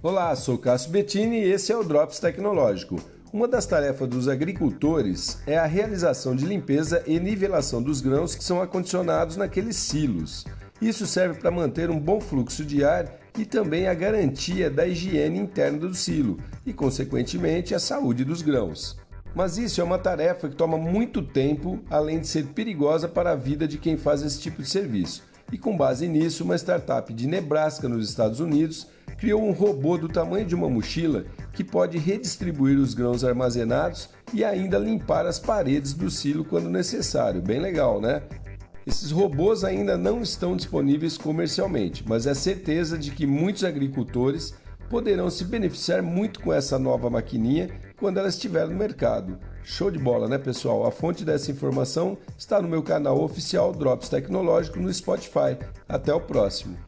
Olá, sou Cássio Bettini e esse é o Drops Tecnológico. Uma das tarefas dos agricultores é a realização de limpeza e nivelação dos grãos que são acondicionados naqueles silos. Isso serve para manter um bom fluxo de ar e também a garantia da higiene interna do silo e, consequentemente, a saúde dos grãos. Mas isso é uma tarefa que toma muito tempo, além de ser perigosa para a vida de quem faz esse tipo de serviço. E com base nisso, uma startup de Nebraska, nos Estados Unidos, criou um robô do tamanho de uma mochila que pode redistribuir os grãos armazenados e ainda limpar as paredes do silo quando necessário. Bem legal, né? Esses robôs ainda não estão disponíveis comercialmente, mas é certeza de que muitos agricultores poderão se beneficiar muito com essa nova maquininha quando ela estiver no mercado. Show de bola, né, pessoal? A fonte dessa informação está no meu canal oficial Drops Tecnológico no Spotify. Até o próximo.